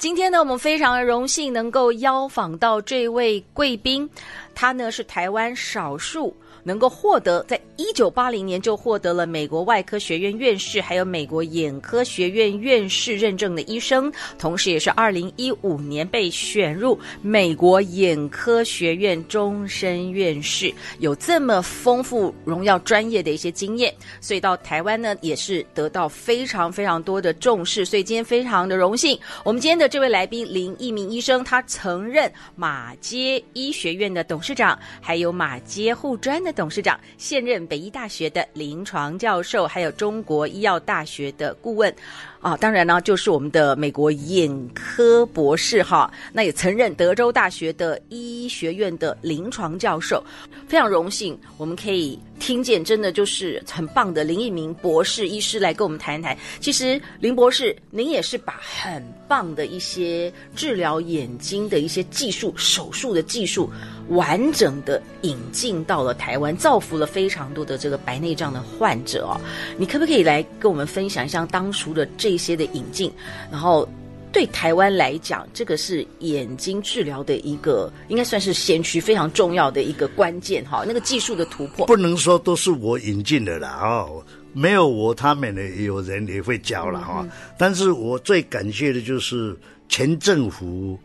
今天呢，我们非常荣幸能够邀访到这位贵宾，他呢是台湾少数。能够获得在一九八零年就获得了美国外科学院院士，还有美国眼科学院院士认证的医生，同时也是二零一五年被选入美国眼科学院终身院士，有这么丰富荣耀专业的一些经验，所以到台湾呢也是得到非常非常多的重视，所以今天非常的荣幸，我们今天的这位来宾林逸民医生，他曾任马街医学院的董事长，还有马街护专的。董事长，现任北医大学的临床教授，还有中国医药大学的顾问。啊，当然呢，就是我们的美国眼科博士哈，那也曾任德州大学的医学院的临床教授，非常荣幸我们可以听见，真的就是很棒的林一鸣博士医师来跟我们谈一谈。其实林博士，您也是把很棒的一些治疗眼睛的一些技术、手术的技术，完整的引进到了台湾，造福了非常多的这个白内障的患者哦。你可不可以来跟我们分享一下当初的这？些的引进，然后对台湾来讲，这个是眼睛治疗的一个，应该算是先驱，非常重要的一个关键哈。那个技术的突破，不能说都是我引进的啦哦，没有我，他们呢有人也会教了哈。嗯、但是我最感谢的就是前政府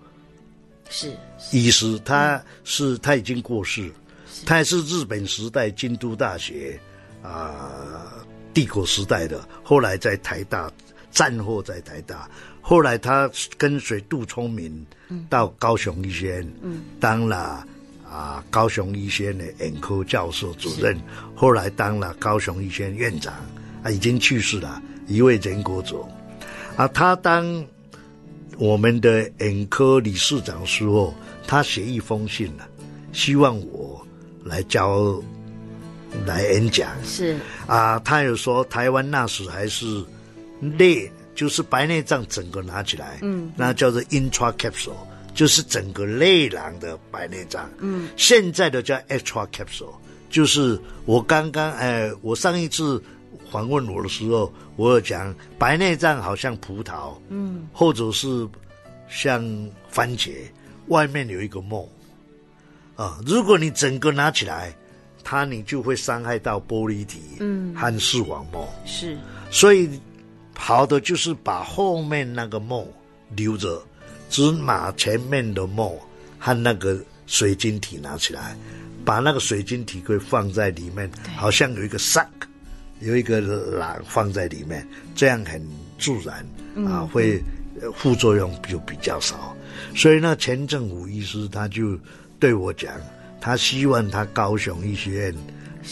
是。医师，他是他已经过世，是。他也是日本时代京都大学啊、呃、帝国时代的，后来在台大。战后在台大，后来他跟随杜聪明到高雄医学院，当了啊高雄医学院的眼科教授主任，后来当了高雄医学院院长，啊已经去世了，一位人国佐，啊他当我们的眼科理事长时候，他写一封信了，希望我来教来演讲，是。啊他有说台湾那时还是。内就是白内障，整个拿起来，嗯，那叫做 intracapsule，就是整个内囊的白内障，嗯，现在的叫 extracapsule，就是我刚刚，哎，我上一次访问我的时候，我有讲白内障好像葡萄，嗯，或者是像番茄，外面有一个膜，啊，如果你整个拿起来，它你就会伤害到玻璃体，嗯，和视网膜，是，所以。好的就是把后面那个膜留着，只把前面的膜和那个水晶体拿起来，把那个水晶体可以放在里面，好像有一个 sac，有一个囊放在里面，这样很自然啊，会副作用就比较少。所以呢，前政府医师他就对我讲，他希望他高雄医学院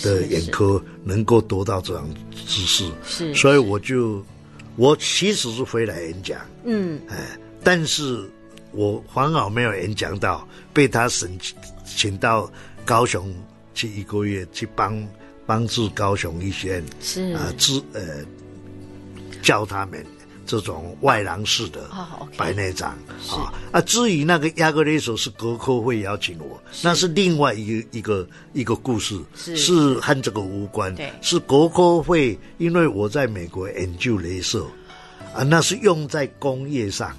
的眼科能够得到这样知识，是，所以我就。我其实是回来演讲，嗯，哎，但是我还好没有演讲到，被他申请到高雄去一个月去帮帮助高雄医学院，是。啊，治呃教他们这种外囊式的白内障啊啊。至于那个亚格雷索是国科会邀请我，是。那是另外一个一个一个故事，是。是和这个无关，对，是国科会，因为我在美国研究镭射啊，那是用在工业上，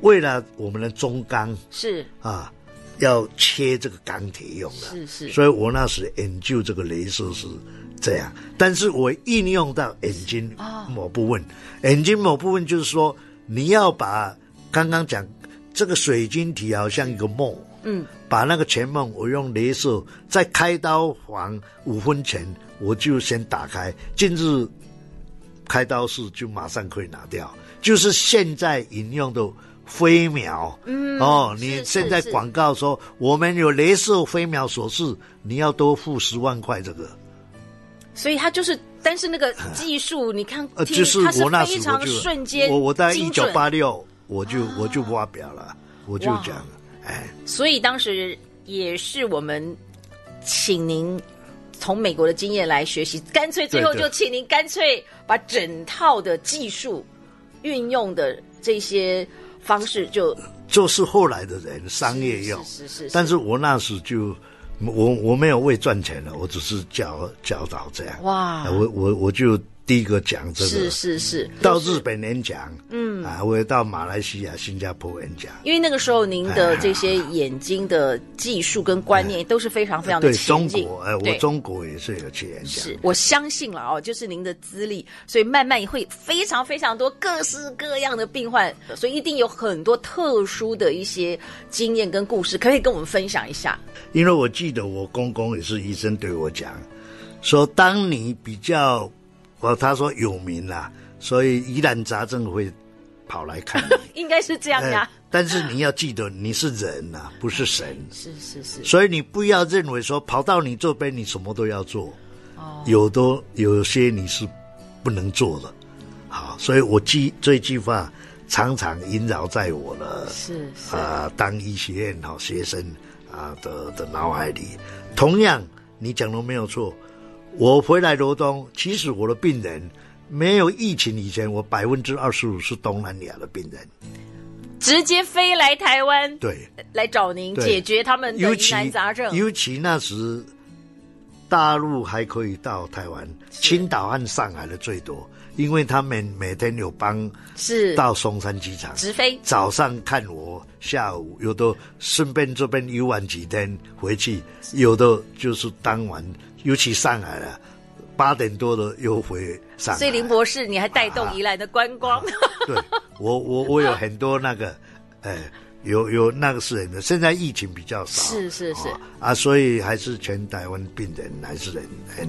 为了我们的中钢是。啊，要切这个钢铁用的，是是，所以我那时研究这个镭射是这样，但是我应用到眼睛某部分，眼睛某部分就是说，你要把刚刚讲。这个水晶体好像一个梦，嗯，把那个前梦我用镭射在开刀房五分前我就先打开，进入开刀室就马上可以拿掉，就是现在引用的飞秒，嗯，哦，你现在广告说我们有镭射飞秒手术，你要多付十万块这个，所以它就是，但是那个技术你看，呃，就是我那时候就瞬间，我我在一九八六。我就我就发表了，我就讲，哎，所以当时也是我们请您从美国的经验来学习，干脆最后就请您干脆把整套的技术运用的这些方式就就是后来的人商业用，是是，是是。是，但是我那时就我我没有为赚钱了，我只是教教导这样，哇，我我我就。第一个讲这个是是是，到日本演讲，嗯啊，我也到马来西亚、新加坡演讲。因为那个时候您的这些眼睛的技术跟观念都是非常非常。对中国，哎，我中国也是有去演讲。是我相信了哦，就是您的资历，所以慢慢也会非常非常多各式各样的病患，所以一定有很多特殊的一些经验跟故事，可以跟我们分享一下。因为我记得我公公也是医生对我讲，说当你比较。我他说有名啦，所以疑难杂症会跑来看你，应该是这样呀、呃。但是你要记得，你是人呐、啊，不是神。是是是。所以你不要认为说跑到你这边，你什么都要做。哦。有的有些你是不能做的。好，所以我记这句话常常萦绕在我的是啊、呃，当医学院好学生啊的的脑海里。同样，你讲的没有错。我回来罗东，其实我的病人没有疫情以前，我百分之二十五是东南亚的病人，直接飞来台湾，对，来找您解决他们的疑难杂症。尤其那时大陆还可以到台湾，青岛和上海的最多，因为他们每天有帮是。到松山机场直飞，早上看我，下午有的顺便这边游玩几天回去，有的就是当晚。尤其上海了，八点多的又回上海。所以林博士，你还带动宜兰的观光？啊啊、对，我我我有很多那个，哎，有有那个是人的。现在疫情比较少，是是是啊，啊，所以还是全台湾病人还是很很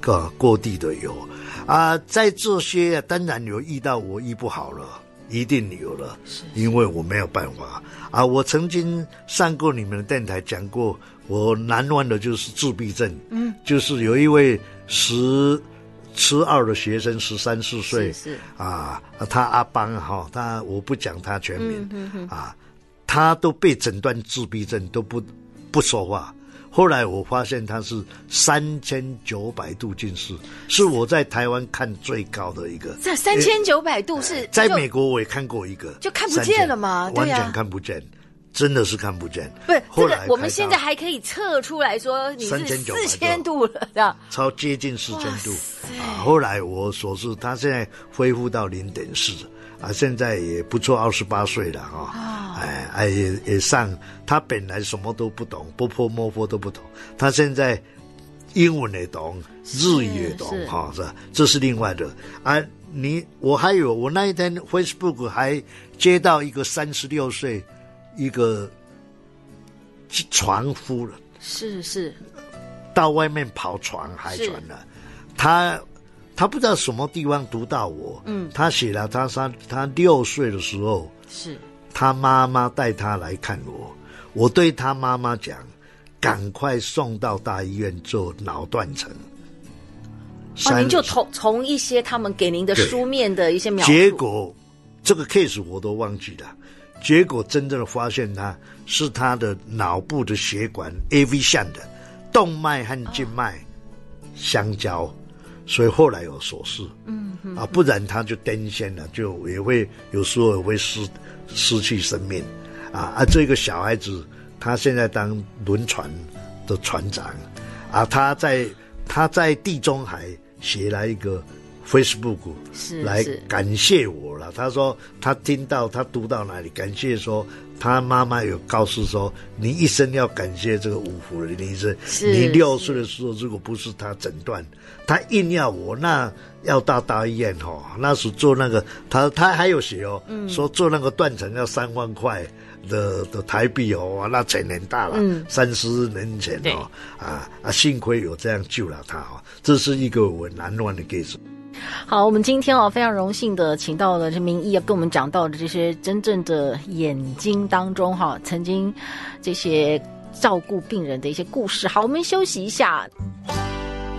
各各地的有啊。在这些当然有遇到我医不好了，一定有了，因为我没有办法啊。我曾经上过你们的电台讲过。我难忘的就是自闭症，嗯，就是有一位十十二的学生，十三四岁，是，是啊，他阿邦哈，他我不讲他全名，啊，他都被诊断自闭症，都不不说话。后来我发现他是三千九百度近视，是我在台湾看最高的一个。这三千九百度是、欸、在美国我也看过一个，就看不见了吗？完全看不见。真的是看不见，不是这个，我们现在还可以测出来说你是四千度了，超接近四千度啊！后来我所知，他现在恢复到零点四啊，现在也不错，二十八岁了哈、哦，哎哎也也上，他本来什么都不懂，不泼摸破都不懂，他现在英文也懂，日语也懂哈，是吧？这是另外的啊。你我还有我那一天 Facebook 还接到一个三十六岁。一个船夫了，是是，到外面跑船海船了。他他不知道什么地方读到我，嗯，他写了他他他六岁的时候，是他妈妈带他来看我，我对他妈妈讲，赶快送到大医院做脑断层。哦，您就从从一些他们给您的书面的一些描述，结果这个 case 我都忘记了。结果真正的发现，他是他的脑部的血管 AV 线的动脉和静脉相交，哦，所以后来有手术。嗯哼，啊，不然他就癫痫了，就也会有时候也会失失去生命。啊啊，这个小孩子他现在当轮船的船长，啊，他在他在地中海写了一个。Facebook 是来感谢我了。他说他听到他读到哪里，感谢说他妈妈有告诉说，你一生要感谢这个五福的医生。你六岁的时候，如果不是他诊断，他硬要我，那要到大医院哈。那时做那个，他他还有写哦，嗯、说做那个断层要三万块的的台币哦，那钱很大了，嗯、三十年前哦，啊啊，幸亏有这样救了他哦，这是一个我难忘的 case。好，我们今天哦非常荣幸的请到了这名医，啊跟我们讲到的这些真正的眼睛当中哈，曾经这些照顾病人的一些故事。好，我们休息一下。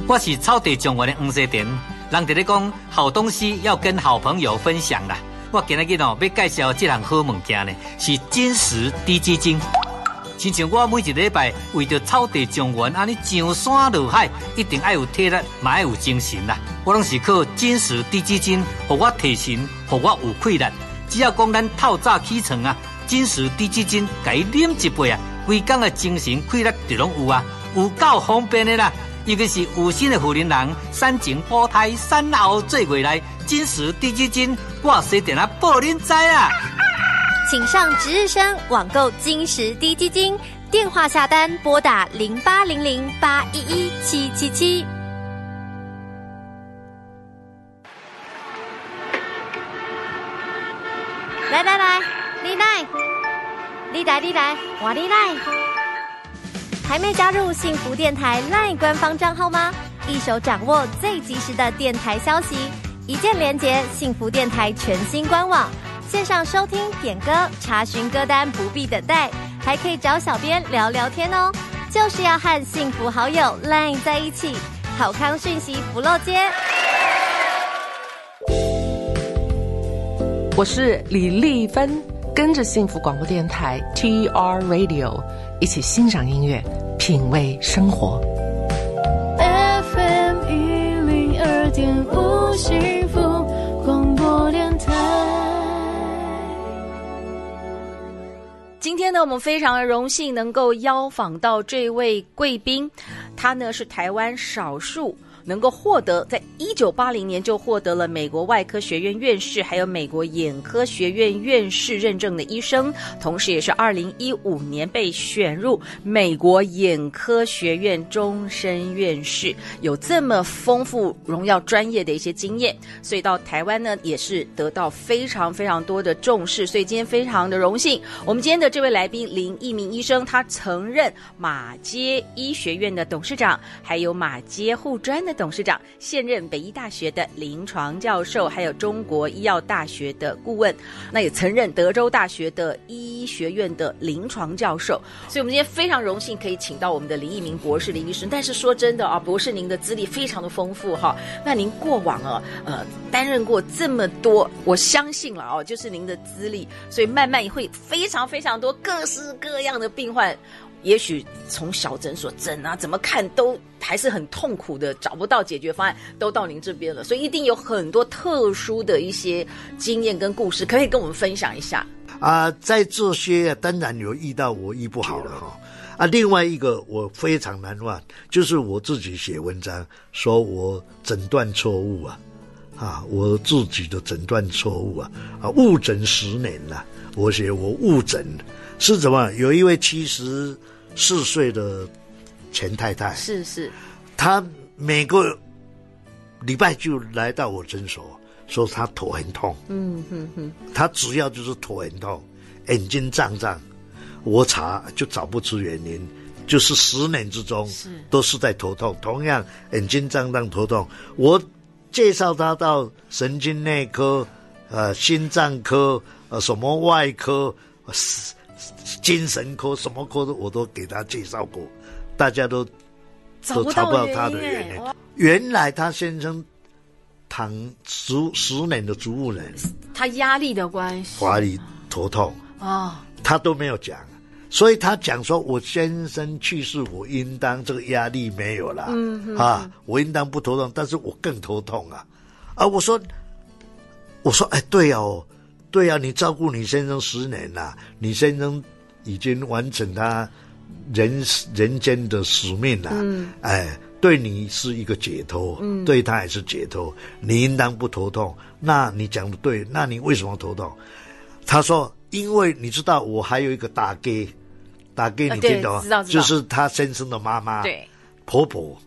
我是草地中文的黄世典，人哋咧讲好东西要跟好朋友分享啦。我今日日哦要介绍这项好物件呢，是金石滴基金。亲像我每一礼拜为着草地种园，安尼上山下海，一定爱有体力，嘛爱有精神啦。我拢是靠金石滴鸡精，互我提神，互我有气力。只要讲咱透早起床啊，金石滴鸡精，甲伊啉一杯啊，规工的精神气力就拢有啊，有够方便的啦。尤其是有心的妇人人，产前保胎、产后做未来，金石滴鸡精，我随电啊报恁知啊！请上值日生网购金石滴鸡精，电话下单拨打零八零零八一一七七七。来来来，丽奈，丽来丽来，我丽奈。还没加入幸福电台 LINE 官方账号吗？一手掌握最及时的电台消息，一键连接幸福电台全新官网。线上收听、点歌、查询歌单不必等待，还可以找小编聊聊天哦。就是要和幸福好友 LINE 在一起，好康讯息不漏接。我是李丽芬，跟着幸福广播电台 TR Radio 一起欣赏音乐，品味生活。FM 一零二点五今天呢，我们非常荣幸能够邀访到这位贵宾，他呢是台湾少数。能够获得在一九八零年就获得了美国外科学院院士，还有美国眼科学院院士认证的医生，同时也是二零一五年被选入美国眼科学院终身院士，有这么丰富荣耀专业的一些经验，所以到台湾呢也是得到非常非常多的重视。所以今天非常的荣幸，我们今天的这位来宾林一鸣医生，他曾任马街医学院的董事长，还有马街护专的。董事长，现任北医大学的临床教授，还有中国医药大学的顾问，那也曾任德州大学的医学院的临床教授。所以，我们今天非常荣幸可以请到我们的林奕明博士林医生。但是说真的啊，博士您的资历非常的丰富哈。那您过往啊，呃，担任过这么多，我相信了哦，就是您的资历，所以慢慢也会非常非常多各式各样的病患。也许从小诊所诊啊，怎么看都还是很痛苦的，找不到解决方案，都到您这边了，所以一定有很多特殊的一些经验跟故事，可以跟我们分享一下啊。在这些当然有遇到我医不好了哈啊，另外一个我非常难忘，就是我自己写文章说我诊断错误啊啊，我自己的诊断错误啊啊误诊十年了，我写我误诊。是怎么？有一位七十四岁的前太太，是是，她每个礼拜就来到我诊所，说她头很痛。嗯哼哼，她主要就是头很痛，眼睛胀胀。我查就找不出原因，就是十年之中是都是在头痛，同样眼睛胀胀头痛。我介绍她到神经内科、呃心脏科、呃什么外科，呃精神科什么科的我都给他介绍过，大家都都查不到他的原因。原来他先生躺十十年的植物人，他压力的关系，华里头痛啊，哦、他都没有讲，所以他讲说：“我先生去世，我应当这个压力没有了，啊，我应当不头痛，但是我更头痛啊！”啊，我说，我说，哎，对哦，对啊，你照顾你先生十年了，你先生。已经完成他人人间的使命了，嗯，哎，对你是一个解脱，嗯，对他也是解脱，你应当不头痛。那你讲的对，那你为什么头痛？他说：“因为你知道，我还有一个大哥，大哥你听懂就是他先生的妈妈，对，婆婆。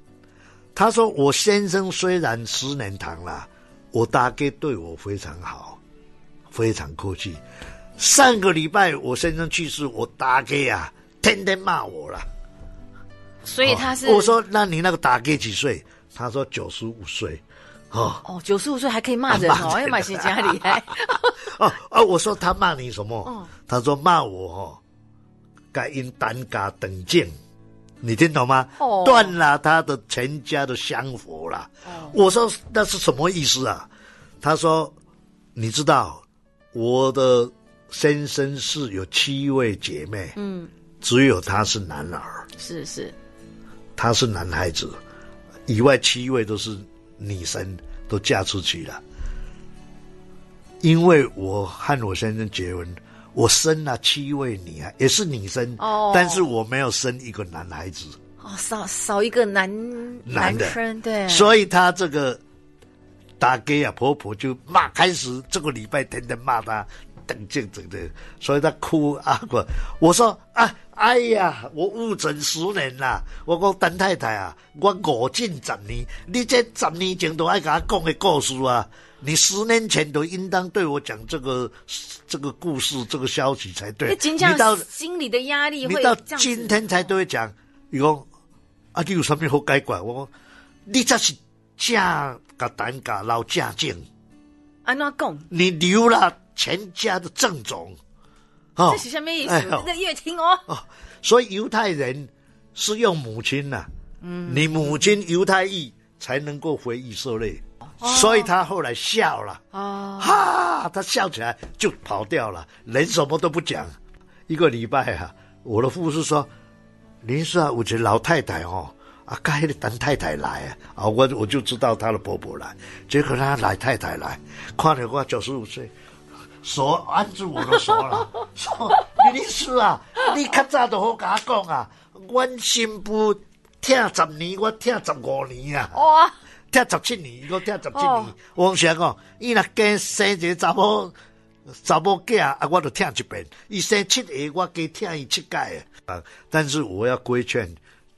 他说我先生虽然十年堂了，我大哥对我非常好，非常客气。”上个礼拜我先生去世，我大哥啊天天骂我了，所以他是、哦、我说，那你那个大哥几岁？他说九十五岁，哦哦，九十五岁还可以骂人哦，哎呀，是家厉害 哦哦，我说他骂你什么？哦、他说骂我哦，该因胆家等敬，你听懂吗？哦，断了他的全家的香火了。哦，我说那是什么意思啊？他说你知道。我的先生是有七位姐妹，嗯，只有他是男儿，是是，他是男孩子，以外七位都是女生，都嫁出去了。因为我和我先生结婚，我生了七位女孩，也是女生，哦，但是我没有生一个男孩子，哦，少少一个男男的，男，对，所以他这个。大哥啊，婆婆就骂，开始这个礼拜天天骂他，等这等的，所以他哭啊我。我说啊，哎呀，我误诊十年啦。我讲邓太太啊，我五进十年，你这十年前都爱给他讲的故事啊，你十年前都应当对我讲这个这个故事，这个消息才对。你到心里的压力会，你到今天才对会讲。你讲啊，你有什么好改怪？我讲你这是假。个胆敢捞家境，安怎讲？你留了全家的正种，哦，这是什么意思？那、哎、越听哦，哦。所以犹太人是用母亲呐、啊，嗯，你母亲犹太裔才能够回以色列，哦、所以他后来笑了，哦，哈，他笑起来就跑掉了，人什么都不讲。一个礼拜啊，我的护士说：“您是啊，我觉得老太太哦。”等太太来啊！啊，我我就知道她的婆婆来，结果她来太太来，看着我九十五岁，手按住我的手了，说：“李律师啊，你较早都好甲我讲啊，阮新妇疼十年，我疼十五年啊，哇，听十七年，我听十七年。哦、我想讲，伊若加生一个查某查某囝啊，我就听一遍；伊生七个，我加听伊七届啊。但是我要规劝。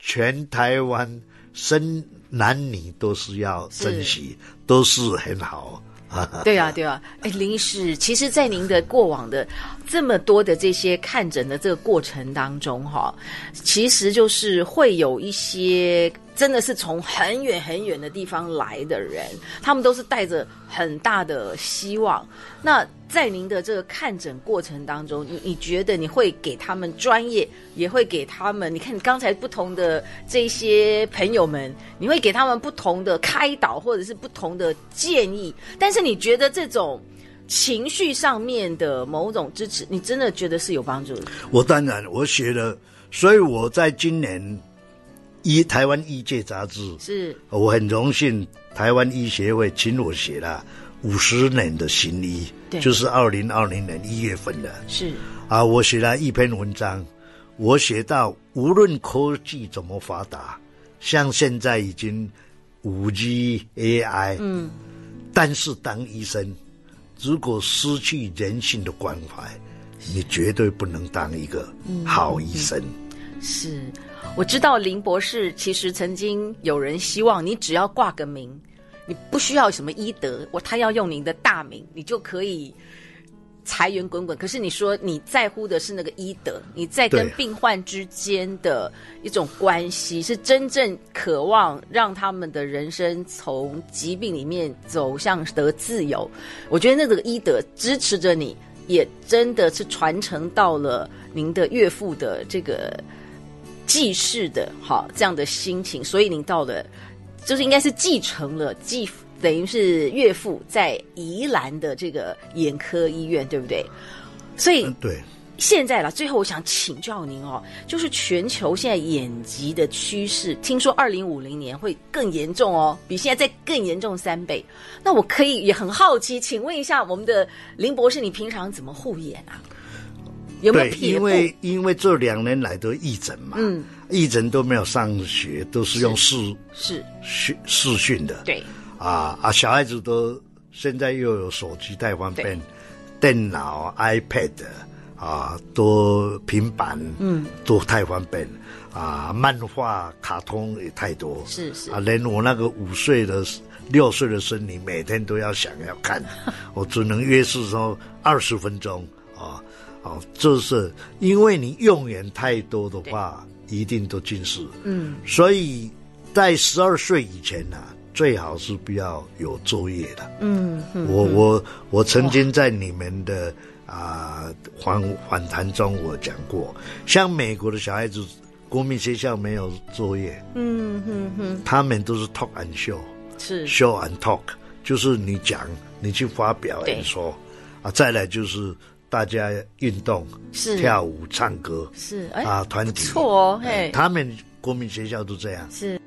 全台湾生男女都是要珍惜，是都是很好。对啊，对啊。哎，林医师，其实，在您的过往的这么多的这些看诊的这个过程当中，哈，其实就是会有一些。真的是从很远很远的地方来的人，他们都是带着很大的希望。那在您的这个看诊过程当中，你你觉得你会给他们专业，也会给他们？你看你刚才不同的这些朋友们，你会给他们不同的开导，或者是不同的建议。但是你觉得这种情绪上面的某种支持，你真的觉得是有帮助的？我当然我写了，所以我在今年。医台湾医界杂志是，我很荣幸，台湾医协会请我写了五十年的行医，对。就是二零二零年一月份的，是。啊，我写了一篇文章，我写到无论科技怎么发达，像现在已经五 G AI，嗯，但是当医生如果失去人性的关怀，你绝对不能当一个好医生，嗯嗯、是。我知道林博士其实曾经有人希望你只要挂个名，你不需要什么医德，我他要用您的大名，你就可以财源滚滚。可是你说你在乎的是那个医德，你在跟病患之间的一种关系，是真正渴望让他们的人生从疾病里面走向得自由。我觉得那个医德支持着你，也真的是传承到了您的岳父的这个。继世的哈这样的心情，所以您到了，就是应该是继承了继等于是岳父在宜兰的这个眼科医院，对不对？所以对，现在了，最后我想请教您哦，就是全球现在眼疾的趋势，听说二零五零年会更严重哦，比现在再更严重三倍。那我可以也很好奇，请问一下我们的林博士，你平常怎么护眼啊？有没有对，因为因为这两年来都义诊嘛，嗯，义诊都没有上学，都是用视是。视视讯的，对，啊啊，小孩子都现在又有手机太方便，对电脑 iPad 啊，都平板，嗯，都太方便，啊，漫画卡通也太多，是是。啊，连我那个五岁的六岁的孙女每天都要想要看，我只能约是说二十分钟啊。哦，就是因为你用眼太多的话，一定都近视。嗯，所以在十二岁以前呢、啊，最好是不要有作业的。嗯，嗯我我我曾经在你们的啊反反弹中我讲过，像美国的小孩子，国民学校没有作业。嗯哼哼，他们都是 talk and show，是 show and talk，就是你讲，你去发表演说。啊，再来就是大家运动、是跳舞、唱歌，是哎啊，团体错哦，嘿，他们国民学校都这样。是。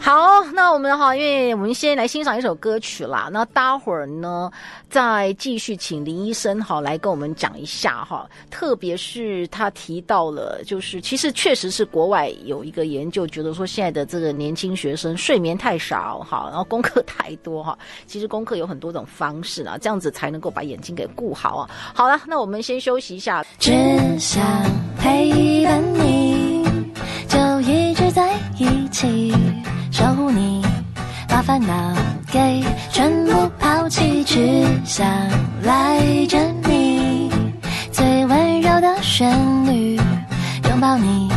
好，那我们哈，因为我们先来欣赏一首歌曲啦。那待会儿呢，再继续请林医生哈来跟我们讲一下哈。特别是他提到了，就是其实确实是国外有一个研究，觉得说现在的这个年轻学生睡眠太少哈，然后功课太多哈。其实功课有很多种方式啊，这样子才能够把眼睛给顾好啊。好了，那我们先休息一下。只想陪伴你，就一直在一起。守护你，把烦恼给全部抛弃，只想赖着你，最温柔的旋律，拥抱你，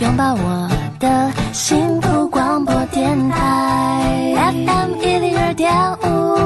拥抱我的幸福广播电台 FM 一零二点五。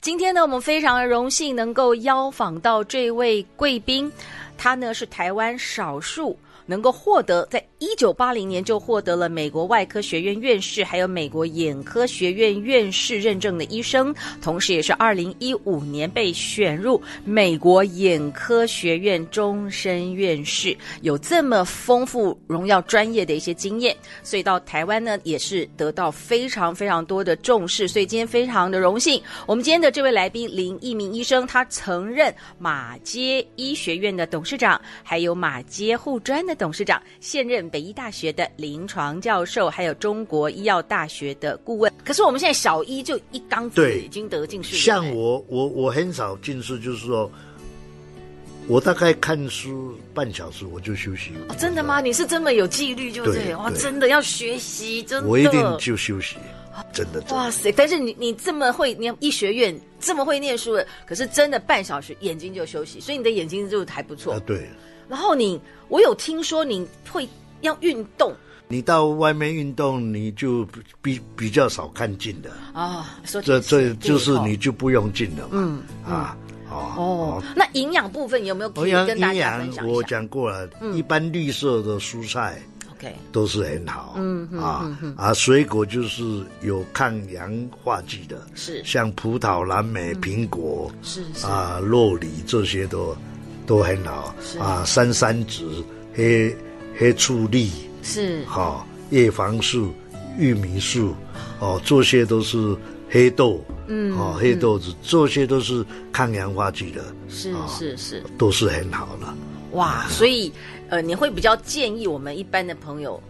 今天呢，我们非常荣幸能够邀访到这位贵宾，他呢是台湾少数。能够获得在一九八零年就获得了美国外科学院院士，还有美国眼科学院院士认证的医生，同时也是二零一五年被选入美国眼科学院终身院士，有这么丰富荣耀专业的一些经验，所以到台湾呢也是得到非常非常多的重视，所以今天非常的荣幸，我们今天的这位来宾林逸明医生，他曾任马街医学院的董事长，还有马街护专的。董事长，现任北医大学的临床教授，还有中国医药大学的顾问。可是我们现在小一就一缸子已经得近视。像我，我我很少近视，就是说，我大概看书半小时我就休息。哦，真的吗？你是这么有纪律，就对哇，真的要学习，真的。我一定就休息，真的。哇塞！但是你你这么会念医学院，这么会念书的，可是真的半小时眼睛就休息，所以你的眼睛就还不错。啊，对。然后你，我有听说你会要运动，你到外面运动，你就比比较少看近的啊。说这这就是你就不用近了嘛。嗯啊哦哦。那营养部分有没有可以跟大家分享？我讲过了，一般绿色的蔬菜，OK，都是很好。嗯啊啊，水果就是有抗氧化剂的，是像葡萄、蓝莓、苹果，是啊，洛梨这些都。都很好啊，山山子、黑黑醋栗是好，叶黄素、玉米素哦，这些都是黑豆，嗯，哦，黑豆子这些都是抗氧化剂的，是是是，都是很好的。哇，所以呃，你会比较建议我们一般的朋友。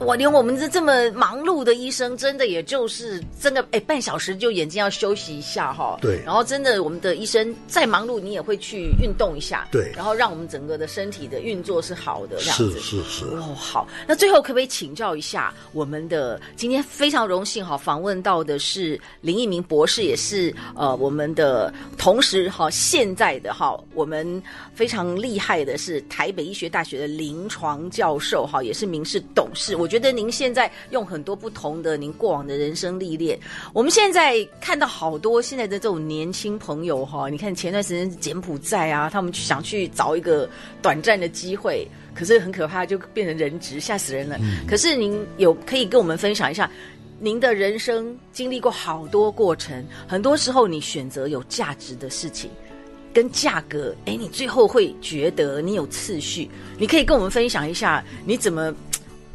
我连我们这这么忙碌的医生，真的也就是真的哎，半小时就眼睛要休息一下哈。对。然后真的，我们的医生再忙碌，你也会去运动一下。对。然后让我们整个的身体的运作是好的，这样子。是是是。哦，好。那最后可不可以请教一下我们的今天非常荣幸哈，访问到的是林一鸣博士，也是呃我们的同时哈现在的哈我们非常厉害的是台北医学大学的临床教授哈，也是名士董事。我觉得您现在用很多不同的您过往的人生历练，我们现在看到好多现在的这种年轻朋友哈，你看前段时间柬埔寨啊，他们想去找一个短暂的机会，可是很可怕，就变成人质，吓死人了。嗯。可是您有可以跟我们分享一下，您的人生经历过好多过程，很多时候你选择有价值的事情跟价格，哎，你最后会觉得你有次序，你可以跟我们分享一下你怎么。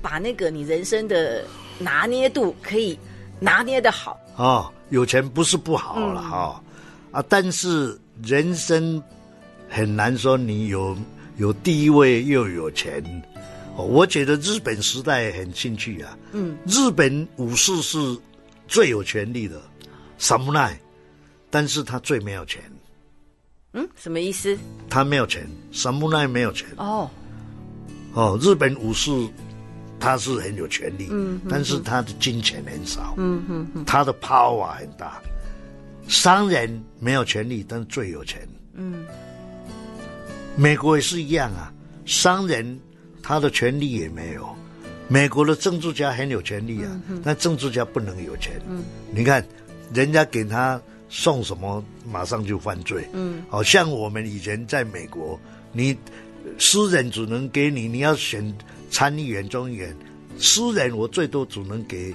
把那个你人生的拿捏度可以拿捏的好。哦，有钱不是不好了哈、嗯，啊，但是人生很难说你有有地位又有钱，哦，我觉得日本时代很兴趣啊，嗯，日本武士是最有权力的，什么奈，但是他最没有钱，嗯，什么意思？他没有钱，什么奈没有钱，哦，哦，日本武士。他是很有权力，嗯，但是他的金钱很少，他的 power 很大。商人没有权力，但是最有钱，嗯。美国也是一样啊，商人他的权力也没有。美国的政治家很有权力啊，嗯，但政治家不能有钱。嗯，你看人家给他送什么，马上就犯罪。嗯，好像我们以前在美国，你私人只能给你，你要选。参议员、众议员，私人我最多只能给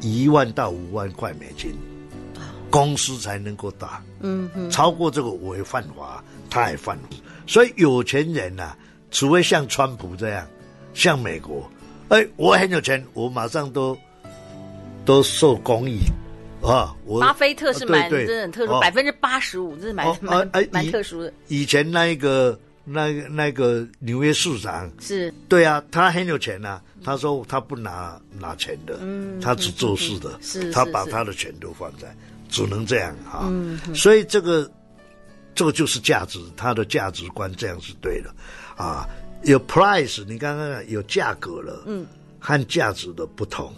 一万到五万块美金，公司才能够打。嗯嗯，超过这个违犯法，他也犯。所以有钱人呐、啊，除非像川普这样，像美国，哎，我很有钱，我马上都都受公益啊。我巴菲特是蛮真的很特殊，百分之八十五，这是蛮蛮蛮特殊的。以前那一个那个那个纽约市长是对啊，他很有钱呐、啊。他说他不拿拿钱的，嗯，他只做事的，是他把他的钱都放在，只能这样哈。嗯，所以这个。这个就是价值，他的价值观这样是对的，啊，有 price，你刚刚有价格了，嗯，和价值的不同，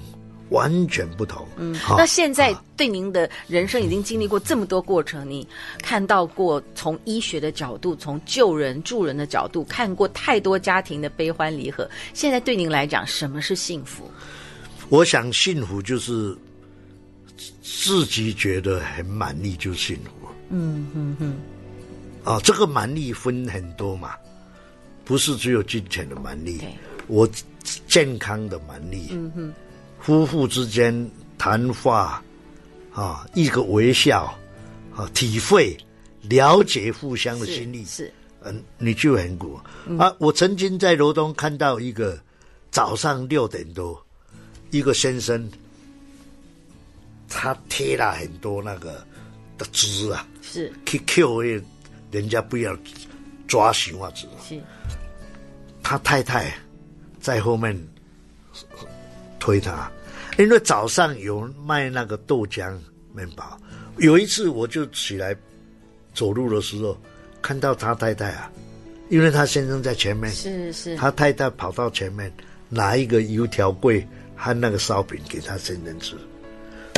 完全不同，嗯。啊、那现在对您的人生已经经历过这么多过程，嗯、你看到过从医学的角度，从救人助人的角度，看过太多家庭的悲欢离合。现在对您来讲，什么是幸福？我想幸福就是自己觉得很满意就幸福。嗯嗯嗯。啊，这个满意分很多嘛，不是只有金钱的满意，我健康的满意，嗯哼，夫妇之间谈话，啊，一个微笑，啊，体会、了解互相的心意，是，嗯，你就很过。啊，我曾经在罗东看到一个早上六点多，一个先生，他贴了很多那个的纸啊，是。QQ 人家不要抓洗袜子，是，他太太在后面推他，因为早上有卖那个豆浆面包。有一次我就起来走路的时候，看到他太太啊，因为他先生在前面，是是，他太太跑到前面拿一个油条柜和那个烧饼给他先生吃。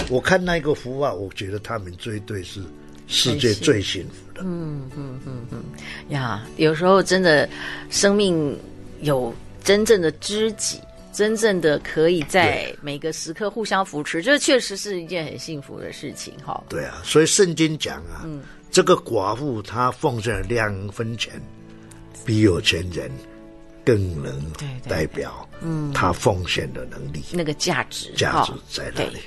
我看那个幅画，我觉得他们这一对是世界最幸福的。嗯嗯嗯嗯呀，有时候真的，生命有真正的知己，真正的可以在每个时刻互相扶持，这确实是一件很幸福的事情哈。对啊，所以圣经讲啊，嗯，这个寡妇她奉献了两分钱，比有钱人更能代表嗯她奉献的能力，那个价值价值在哪里？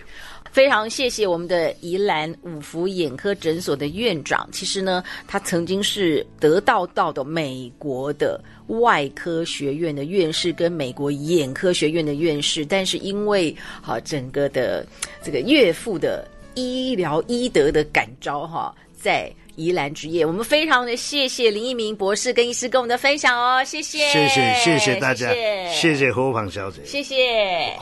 非常谢谢我们的宜兰五福眼科诊所的院长。其实呢，他曾经是得到到的美国的外科学院的院士，跟美国眼科学院的院士。但是因为哈整个的这个岳父的医疗医德的感召哈，在宜兰职业。我们非常的谢谢林一鸣博士跟医师跟我们的分享哦，谢谢，谢谢谢谢大家，谢谢何芳小姐，谢谢。